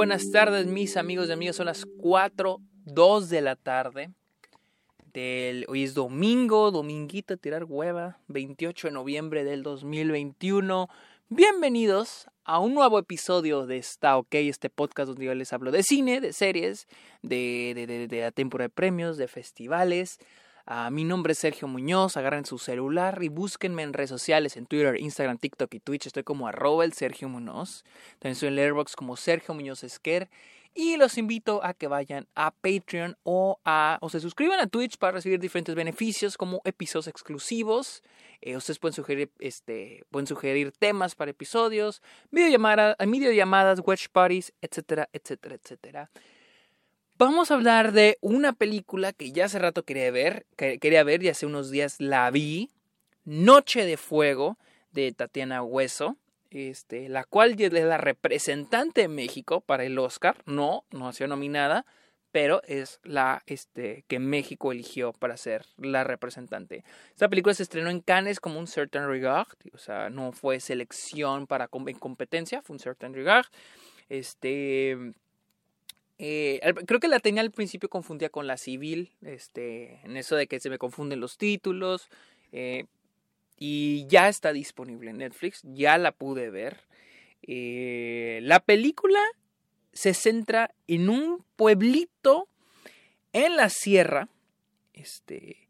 buenas tardes, mis amigos y amigas. Son las 4, 2 de la tarde. Del, hoy es domingo, dominguito, tirar hueva, 28 de noviembre del 2021. Bienvenidos a un nuevo episodio de Está OK, este podcast donde yo les hablo de cine, de series, de, de, de, de la temporada de premios, de festivales. Uh, mi nombre es Sergio Muñoz, agarren su celular y búsquenme en redes sociales, en Twitter, Instagram, TikTok y Twitch. Estoy como arroba el Sergio Muñoz. También estoy en Letterboxd como Sergio Muñoz Esquer. Y los invito a que vayan a Patreon o a o se suscriban a Twitch para recibir diferentes beneficios como episodios exclusivos. Eh, ustedes pueden sugerir, este, pueden sugerir temas para episodios, videollamadas, videollamadas, watch parties, etcétera, etcétera, etcétera. Vamos a hablar de una película que ya hace rato quería ver, quería ver y hace unos días la vi, Noche de Fuego de Tatiana Hueso, este, la cual es la representante de México para el Oscar, no, no ha sido nominada, pero es la este, que México eligió para ser la representante. Esta película se estrenó en Cannes como un certain regard, o sea, no fue selección para en competencia, fue un certain regard. Este, eh, creo que la tenía al principio confundida con la civil, este, en eso de que se me confunden los títulos. Eh, y ya está disponible en Netflix, ya la pude ver. Eh, la película se centra en un pueblito en la sierra. Este.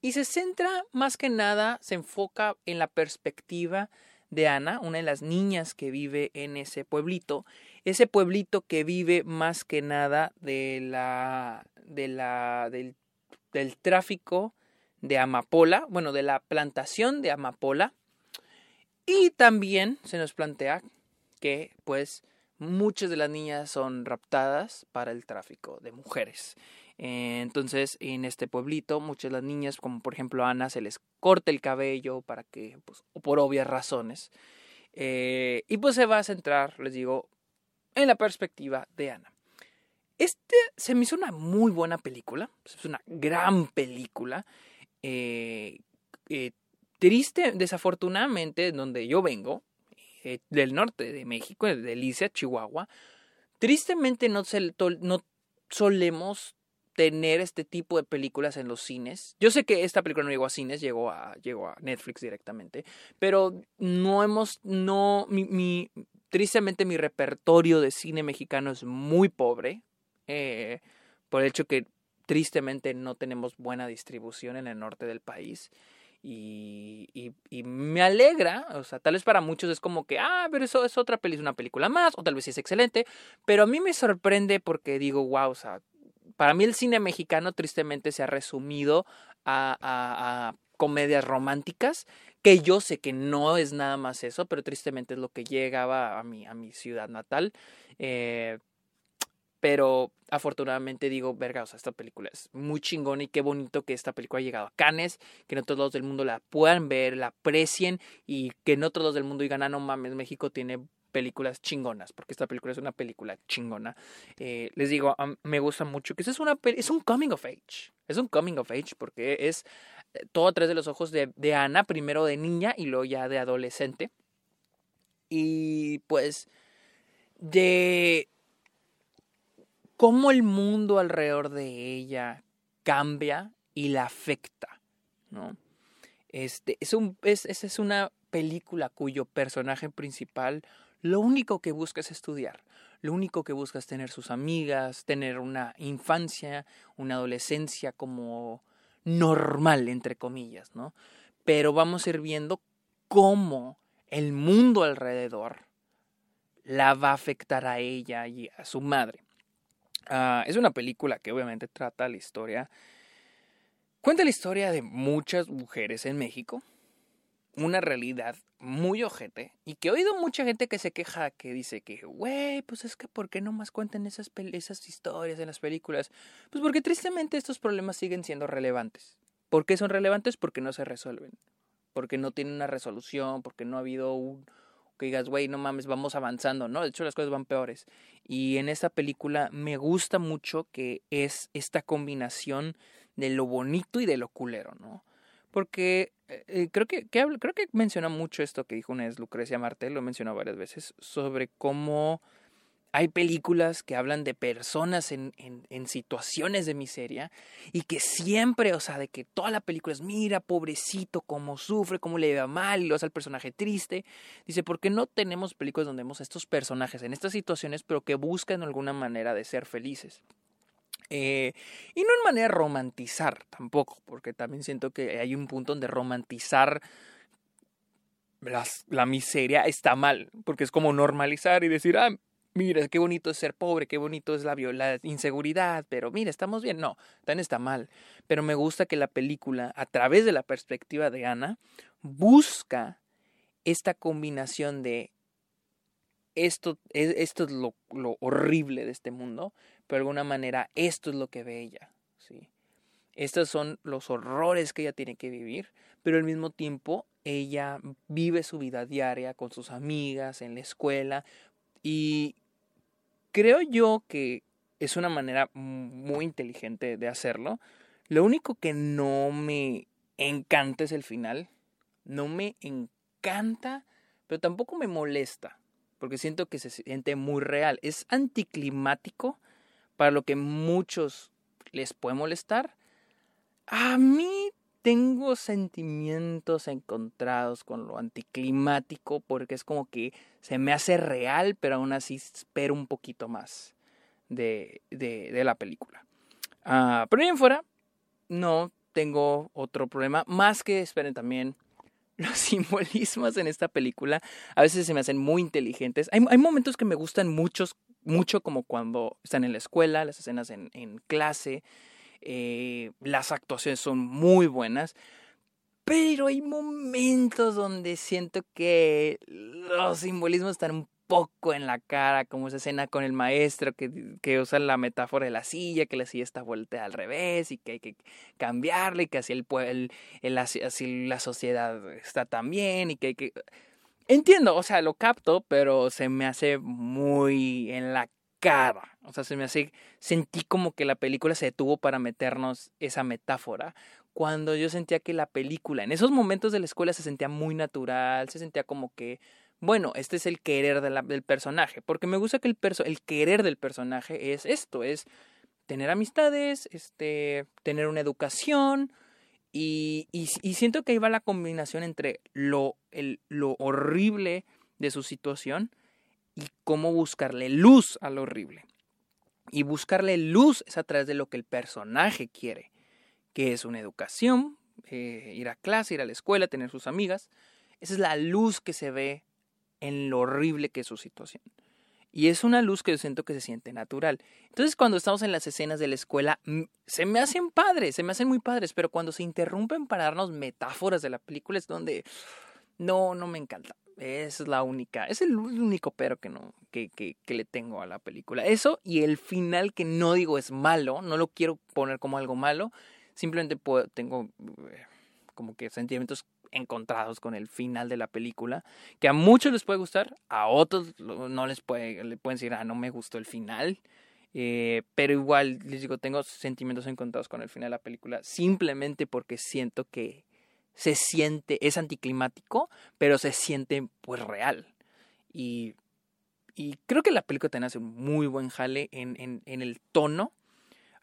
Y se centra más que nada, se enfoca en la perspectiva de Ana, una de las niñas que vive en ese pueblito ese pueblito que vive más que nada de la, de la, del, del tráfico de amapola, bueno, de la plantación de amapola. Y también se nos plantea que, pues, muchas de las niñas son raptadas para el tráfico de mujeres. Entonces, en este pueblito, muchas de las niñas, como por ejemplo Ana, se les corta el cabello para que, pues, por obvias razones. Eh, y pues se va a centrar, les digo, en la perspectiva de Ana. Este se me hizo una muy buena película, es una gran película. Eh, eh, triste, desafortunadamente, donde yo vengo, eh, del norte de México, de Delicia, Chihuahua, tristemente no, no solemos tener este tipo de películas en los cines. Yo sé que esta película no llegó a cines, llegó a, llegó a Netflix directamente, pero no hemos, no, mi, Tristemente mi repertorio de cine mexicano es muy pobre, eh, por el hecho que tristemente no tenemos buena distribución en el norte del país. Y, me alegra, o sea, tal vez para muchos es como que, ah, pero eso es otra película, una película más, o tal vez es excelente, pero a mí me sorprende porque digo, wow, o sea, para mí el cine mexicano tristemente se ha resumido a comedias románticas, que yo sé que no es nada más eso, pero tristemente es lo que llegaba a mi, a mi ciudad natal. Eh, pero afortunadamente digo, verga, o sea, esta película es muy chingona y qué bonito que esta película haya llegado a Cannes, que en otros lados del mundo la puedan ver, la aprecien y que en otros lados del mundo digan, ah, no mames, México tiene películas chingonas, porque esta película es una película chingona. Eh, les digo, me gusta mucho que es, una, es un coming of age. Es un coming of age porque es todo a través de los ojos de, de Ana, primero de niña y luego ya de adolescente. Y pues de cómo el mundo alrededor de ella cambia y la afecta, ¿no? Este, es, un, es, es una película cuyo personaje principal lo único que busca es estudiar, lo único que busca es tener sus amigas, tener una infancia, una adolescencia como normal, entre comillas, ¿no? Pero vamos a ir viendo cómo el mundo alrededor la va a afectar a ella y a su madre. Uh, es una película que obviamente trata la historia, cuenta la historia de muchas mujeres en México, una realidad muy ojete y que he oído mucha gente que se queja que dice que, güey, pues es que ¿por qué no más cuentan esas, esas historias en las películas? Pues porque tristemente estos problemas siguen siendo relevantes. ¿Por qué son relevantes? Porque no se resuelven. Porque no tienen una resolución, porque no ha habido un que digas, güey, no mames, vamos avanzando, ¿no? De hecho, las cosas van peores. Y en esta película me gusta mucho que es esta combinación de lo bonito y de lo culero, ¿no? Porque eh, eh, creo, que, creo que menciona mucho esto que dijo una vez Lucrecia Martel, lo mencionó varias veces, sobre cómo hay películas que hablan de personas en, en, situaciones de miseria y que siempre, o sea, de que toda la película es, mira, pobrecito, cómo sufre, cómo le va mal y lo hace al personaje triste. Dice, ¿por qué no tenemos películas donde vemos a estos personajes en estas situaciones, pero que buscan alguna manera de ser felices? Eh, y no en manera romantizar tampoco, porque también siento que hay un punto donde romantizar la miseria está mal, porque es como normalizar y decir, ah, mira, qué bonito es ser pobre, qué bonito es la, la inseguridad, pero mira, estamos bien. No, tan está mal. Pero me gusta que la película, a través de la perspectiva de Ana, busca esta combinación de esto, e, esto es lo, lo, horrible de este mundo, pero de alguna manera esto es lo que ve ella. ¿sí? Estos son los horrores que ella tiene que vivir, pero al mismo tiempo ella vive su vida diaria con sus amigas, en la escuela, y creo yo que es una manera muy inteligente de hacerlo. Lo único que no me encanta es el final. No me encanta, pero tampoco me molesta, porque siento que se siente muy real. Es anticlimático para lo que muchos les puede molestar. A mí tengo sentimientos encontrados con lo anticlimático porque es como que se me hace real, pero aún así espero un poquito más de, de, la película. Uh, pero bien fuera, no tengo otro problema, más que esperen también los simbolismos en esta película. A veces se me hacen muy inteligentes. Hay, hay momentos que me gustan muchos, mucho como cuando están en la escuela, las escenas en, en clase. Eh, las actuaciones son muy buenas, pero hay momentos donde siento que los simbolismos están un poco en la cara, como esa escena con el maestro que, que usa la metáfora de la silla, que la silla está vuelta al revés y que hay que cambiarle y que así, el, el, el así la sociedad está también y que hay que... Entiendo, o sea, lo capto, pero se me hace muy en la cara. O sea, se me hace, sentí como que la película se detuvo para meternos esa metáfora. Cuando yo sentía que la película, en esos momentos de la escuela se sentía muy natural, se sentía como que, bueno, este es el querer del personaje. Porque me gusta que el, el querer del personaje es esto, es tener amistades, este, tener una educación. Y, y, y siento que ahí va la combinación entre lo, el, lo horrible de su situación y cómo buscarle luz a lo horrible. Y buscarle luz es a través de lo que el personaje quiere, que es una educación, eh, ir a clase, ir a la escuela, tener sus amigas. Esa es la luz que se ve en lo horrible que es su situación. Y es una luz que yo siento que se siente natural. Entonces, cuando estamos en las escenas de la escuela, se me hacen padres, se me hacen muy padres, pero cuando se interrumpen para darnos metáforas de la película es donde no, no me encanta. Es la única, es el único pero que no, que, que, que, le tengo a la película. Eso y el final que no digo es malo, no lo quiero poner como algo malo, simplemente puedo, tengo eh, como que sentimientos encontrados con el final de la película, que a muchos les puede gustar, a otros no les puede, le pueden decir, ah, no me gustó el final, eh, pero igual les digo, tengo sentimientos encontrados con el final de la película, simplemente porque siento que se siente, es anticlimático, pero se siente pues real. Y, y creo que la película también hace un muy buen jale en, en, en el tono.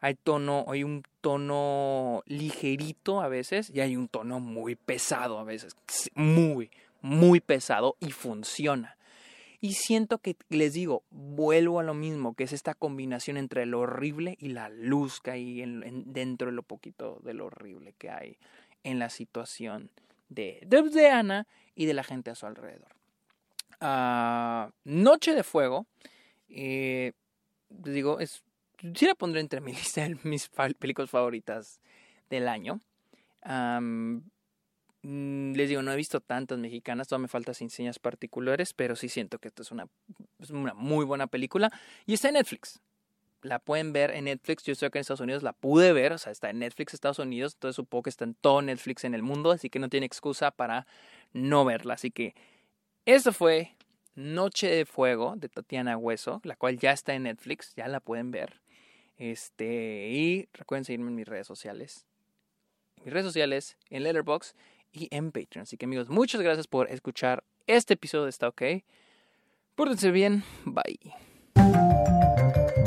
Hay tono, hay un tono ligerito a veces y hay un tono muy pesado a veces. Muy, muy pesado y funciona. Y siento que, les digo, vuelvo a lo mismo, que es esta combinación entre lo horrible y la luz que hay en, dentro de lo poquito de lo horrible que hay en la situación de, de, Ana y de la gente a su alrededor. Uh, Noche de Fuego, eh, digo, es, sí la pondré entre mi lista de mis películas favoritas del año. Um, les digo, no he visto tantas mexicanas, todavía me faltan señas particulares, pero sí siento que esto es una, es una muy buena película. Y está en Netflix la pueden ver en Netflix. Yo estoy acá en Estados Unidos, la pude ver, o sea, está en Netflix Estados Unidos, entonces supongo que está en todo Netflix en el mundo, así que no tiene excusa para no verla. Así que eso fue Noche de Fuego de Tatiana Hueso, la cual ya está en Netflix, ya la pueden ver. Este, y recuerden seguirme en mis redes sociales. En mis redes sociales, en Letterboxd y en Patreon. Así que amigos, muchas gracias por escuchar este episodio de Está OK. Pórtense bien. Bye. bye.